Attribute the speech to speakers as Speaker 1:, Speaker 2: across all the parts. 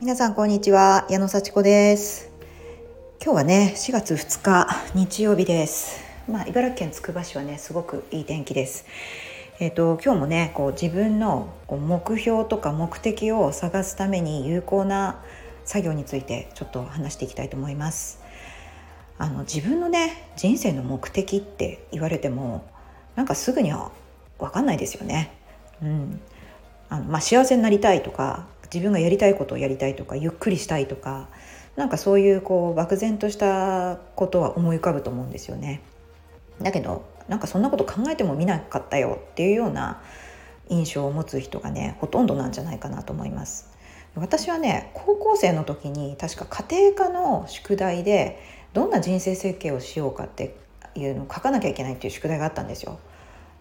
Speaker 1: 皆さんこんにちは矢野幸子です。今日はね4月2日日曜日です。まあ茨城県つくば市はねすごくいい天気です。えっ、ー、と今日もねこう自分の目標とか目的を探すために有効な作業についてちょっと話していきたいと思います。あの自分のね人生の目的って言われてもなんかすぐには分かんないですよね。うん。あのまあ、幸せになりたいとか自分がやりたいことをやりたいとかゆっくりしたいとかなんかそういうこう漠然としたことは思い浮かぶと思うんですよね。だけどなんかそんなこと考えてもみなかったよっていうような印象を持つ人がねほとんどなんじゃないかなと思います。私はね高校生の時に確か家庭科の宿題でどんな人生設計をしようかっていうのを書かなきゃいけないっていう宿題があったんですよ。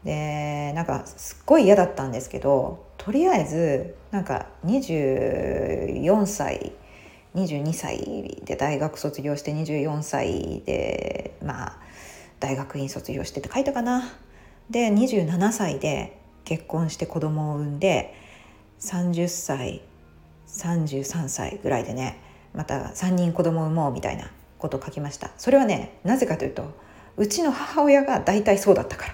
Speaker 1: でなんかすっごい嫌だったんですけどとりあえずなんか24歳22歳で大学卒業して24歳でまあ大学院卒業してって書いたかな。で27歳で結婚して子供を産んで30歳33歳ぐらいでねまた3人子供を産もうみたいなことを書きましたそれはねなぜかというとうちの母親が大体そうだったから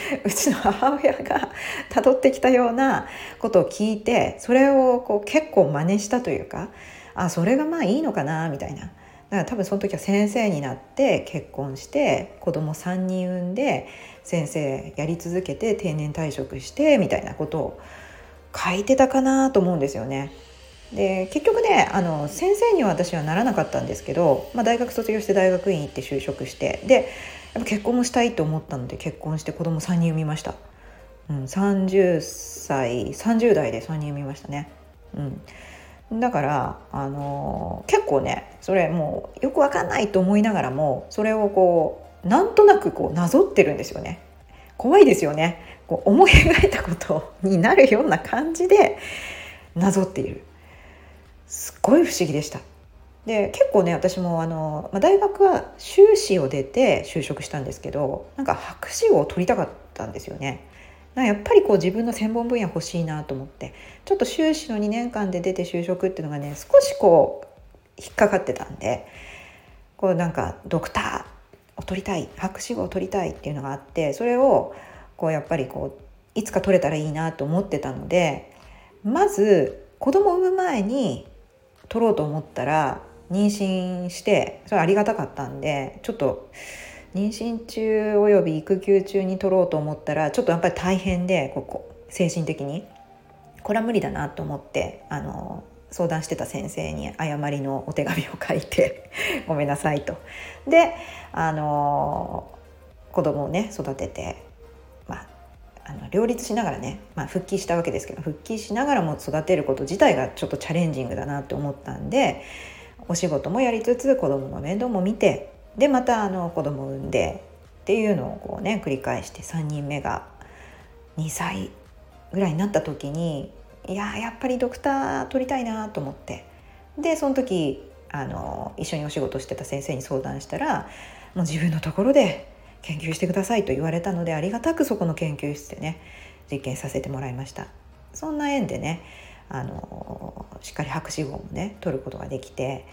Speaker 1: うちの母親が辿ってきたようなことを聞いてそれをこう結構真似したというかあそれがまあいいのかなみたいなだから多分その時は先生になって結婚して子供3人産んで先生やり続けて定年退職してみたいなことを書いてたかなと思うんですよね。で結局ねあの先生には私はならなかったんですけど、まあ、大学卒業して大学院行って就職してで結婚もしたいと思ったので結婚して子供3人産みました、うん、30歳30代で3人産みましたね、うん、だからあのー、結構ねそれもうよくわかんないと思いながらもそれをこうなんとなくこうなぞってるんですよね。怖いですよね。こう思い描いたことになるような感じでなぞっている。すっごい不思議でした。で結構ね私もあの、まあ、大学は修士を出て就職したんですけどなんか博士を取りたかったんですよね。やっぱりこう自分の専門分野欲しいなと思ってちょっと修士の2年間で出て就職っていうのがね少しこう引っかかってたんでこうなんかドクターを取りたい博士号を取りたいっていうのがあってそれをこうやっぱりこういつか取れたらいいなと思ってたのでまず子供を産む前に取ろうと思ったら妊娠してそれはありがたかったんでちょっと妊娠中および育休中に取ろうと思ったらちょっとやっぱり大変でここ精神的にこれは無理だなと思ってあの相談してた先生に誤りのお手紙を書いて ごめんなさいと。であの子供をね育てて、まあ、あの両立しながらね、まあ、復帰したわけですけど復帰しながらも育てること自体がちょっとチャレンジングだなって思ったんでお仕事もやりつつ子供の面倒も見てでまたあの子供を産んでっていうのをこうね繰り返して3人目が2歳ぐらいになった時にいややっぱりドクター取りたいなと思って。でその時あの一緒にお仕事してた先生に相談したらもう自分のところで研究してくださいと言われたのでありがたくそこの研究室でね実験させてもらいました。そんな縁でねあのしっかり博士号もね取ることができて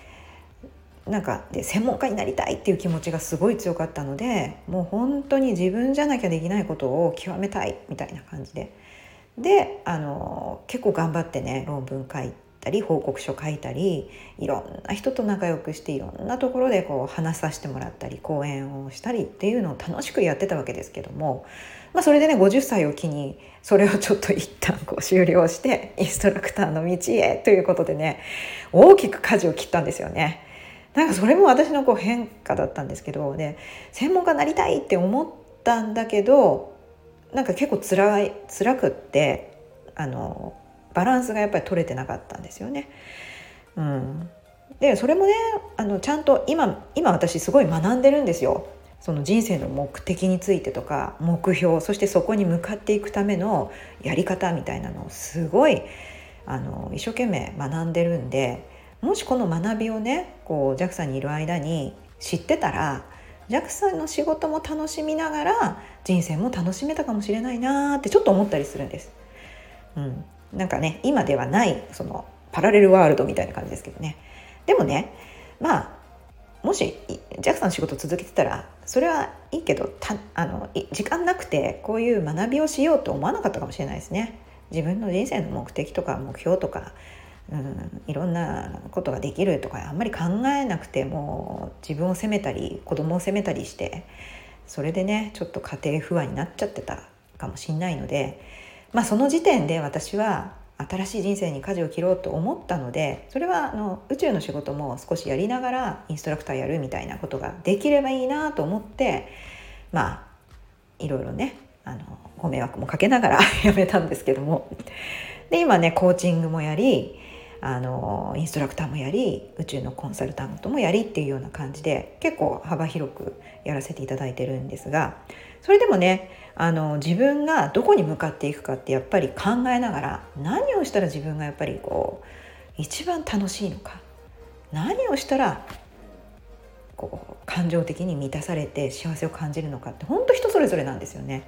Speaker 1: なんかで専門家になりたいっていう気持ちがすごい強かったのでもう本当に自分じゃなきゃできないことを極めたいみたいな感じで。であの結構頑張ってね論文書いたり報告書書いたりいろんな人と仲良くしていろんなところでこう話させてもらったり講演をしたりっていうのを楽しくやってたわけですけどもまあ、それでね50歳を機にそれをちょっと一旦こう終了してインストラクターの道へということでね大きく舵を切ったんですよね。なんかそれも私のこう変化だったんですけどね専門家になりたいって思ったんだけどなんか結構つらい辛くってあのバランスがやっぱり取れてなかったんですよね。うん、でそれもねあのちゃんと今今私すごい学んでるんですよ。その人生の目的についてとか目標そしてそこに向かっていくためのやり方みたいなのをすごいあの一生懸命学んでるんでもしこの学びをねこう JAXA にいる間に知ってたら JAXA の仕事も楽しみながら人生も楽しめたかもしれないなってちょっと思ったりするんです。うん、なんかね今ではないそのパラレルワールドみたいな感じですけどねでもねまあもし JAXA の仕事続けてたらそれはいいけどたあの時間なくてこういう学びをしようと思わなかったかもしれないですね。自分の人生の目的とか目標とか、うん、いろんなことができるとかあんまり考えなくても自分を責めたり子供を責めたりしてそれでねちょっと家庭不安になっちゃってたかもしんないので、まあ、その時点で私は新しい人生に舵を切ろうと思ったのでそれはあの宇宙の仕事も少しやりながらインストラクターやるみたいなことができればいいなと思ってまあいろいろねあのご迷惑もかけながら やめたんですけども。で今ねコーチングもやりあのインストラクターもやり宇宙のコンサルタントもやりっていうような感じで結構幅広くやらせていただいてるんですがそれでもねあの自分がどこに向かっていくかってやっぱり考えながら何をしたら自分がやっぱりこう一番楽しいのか何をしたらこう感情的に満たされて幸せを感じるのかって本当人それぞれなんですよね。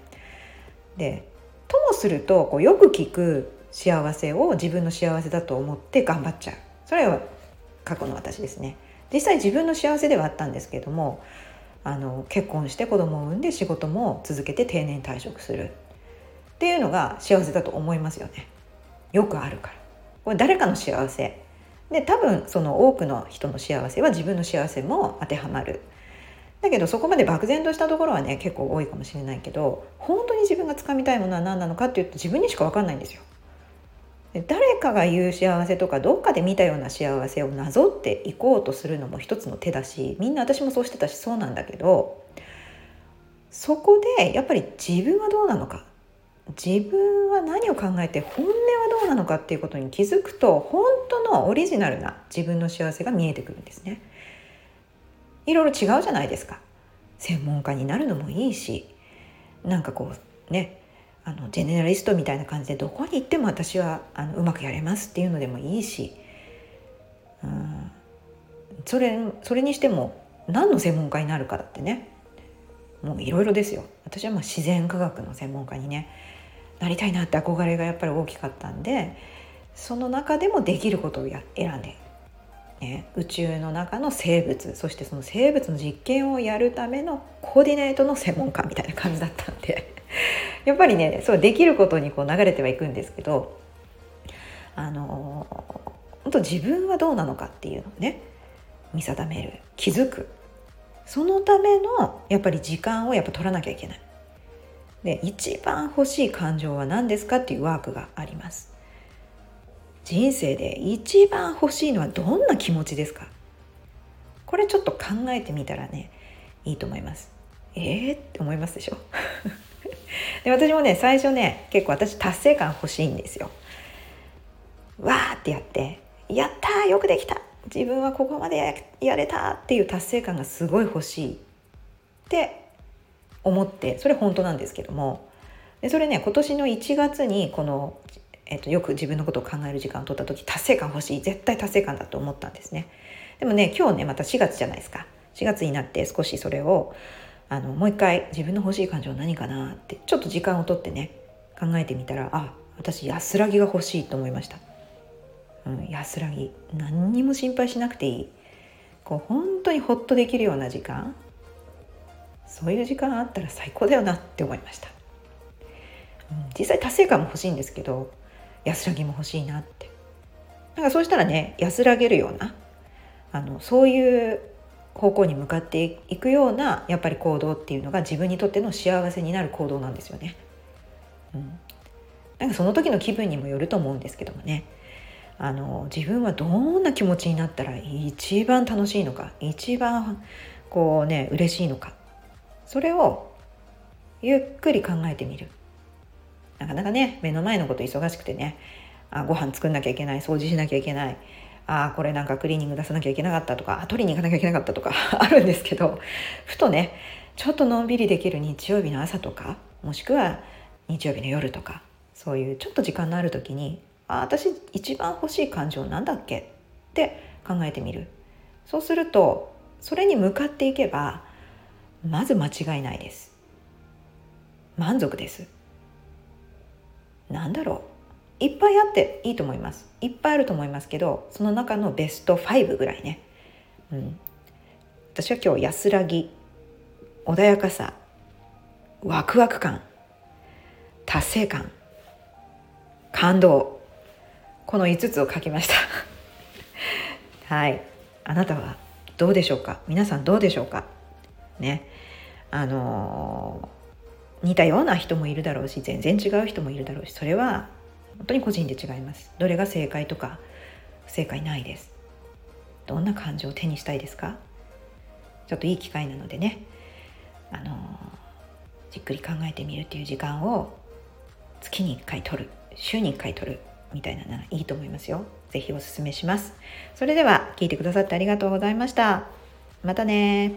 Speaker 1: でともするとこうよく聞く幸せを自分の幸せだと思って頑張っちゃう。それは過去の私ですね。実際自分の幸せではあったんですけどもあの結婚して子供を産んで仕事も続けて定年退職する。っていうのが幸せだと思いますよね。よくあるから。これ誰かの幸せ。で多分その多くの人の幸せは自分の幸せも当てはまる。だけどそこまで漠然としたところはね結構多いかもしれないけど本当に自分がつかみたいものは何なのかっていうと自分にしか分かんないんですよ。誰かが言う幸せとかどっかで見たような幸せをなぞっていこうとするのも一つの手だしみんな私もそうしてたしそうなんだけどそこでやっぱり自分はどうなのか自分は何を考えて本音はどうなのかっていうことに気づくと本当のオリジナルな自分の幸せが見えてくるんですね。いろいろ違うじゃないですか。専門家になるのもいいしなんかこうねあのジェネラリストみたいな感じでどこに行っても私はあのうまくやれますっていうのでもいいし、うん、それそれにしても何の専門家になるかだってね。もういろいろですよ。私はまあ自然科学の専門家にねなりたいなって憧れがやっぱり大きかったんでその中でもできることをや選んで、ね、宇宙の中の生物そしてその生物の実験をやるためのコーディネートの専門家みたいな感じだったんで やっぱりねそうできることにこう流れてはいくんですけどあの本当自分はどうなのかっていうのをね見定める気づくそのためのやっぱり時間をやっぱ取らなきゃいけない。で一番欲しい感情は何ですかっていうワークがあります。人生で一番欲しいのはどんな気持ちですか？これちょっと考えてみたらねいいと思います。えー、って思いますでしょ？で私もね最初ね結構私達成感欲しいんですよ。わーってやって「やったーよくできた自分はここまでやれた!」っていう達成感がすごい欲しいって思ってそれ本当なんですけどもでそれね今年の1月にこの、えっと、よく自分のことを考える時間を取った時達成感欲しい絶対達成感だと思ったんですね。でもね今日ねまた4月じゃないですか。4月になって少しそれをあのもう一回自分の欲しい感情何かなってちょっと時間をとってね考えてみたらあ私安らぎが欲しいと思いました、うん、安らぎ。何にも心配しなくていい。こう本当にほっとできるような時間。そういう時間あったら最高だよなって思いました、うん、実際達成感も欲しいんですけど安らぎも欲しいなって。なんかそうしたらね安らげるようなあのそういう方向に向かっていくようなやっぱり行動っていうのが自分にとっての幸せになる行動なんですよね。うん、なんかその時の気分にもよると思うんですけどもね。あの自分はどんな気持ちになったら一番楽しいのか一番こうね嬉しいのかそれをゆっくり考えてみる。なかなかね目の前のこと忙しくてねあご飯作んなきゃいけない掃除しなきゃいけないあこれなんかクリーニング出さなきゃいけなかったとか取りに行かなきゃいけなかったとか あるんですけどふとねちょっとのんびりできる日曜日の朝とかもしくは日曜日の夜とかそういうちょっと時間のある時にあ私一番欲しい感情なんだっけ？って考えてみる。そうするとそれに向かっていけばまず間違いないです。満足です。なんだろう。いっぱいあっていいと思います。いっぱいあると思いますけどその中のベスト5ぐらいね、うん、私は今日安らぎ穏やかさワクワク感達成感感動。この5つを書きました。はい。あなたはどうでしょうか？皆さんどうでしょうか？ね。あのー、似たような人もいるだろうし全然違う人もいるだろうしそれは本当に個人で違いますどれが正解とか不正解ないですどんな感情を手にしたいですか？ちょっといい機会なのでねあの、じっくり考えてみるっていう時間を月に1回取る週に1回取るみたいなのがいいと思いますよ。ぜひおすすめします。それでは聞いてくださってありがとうございました。またね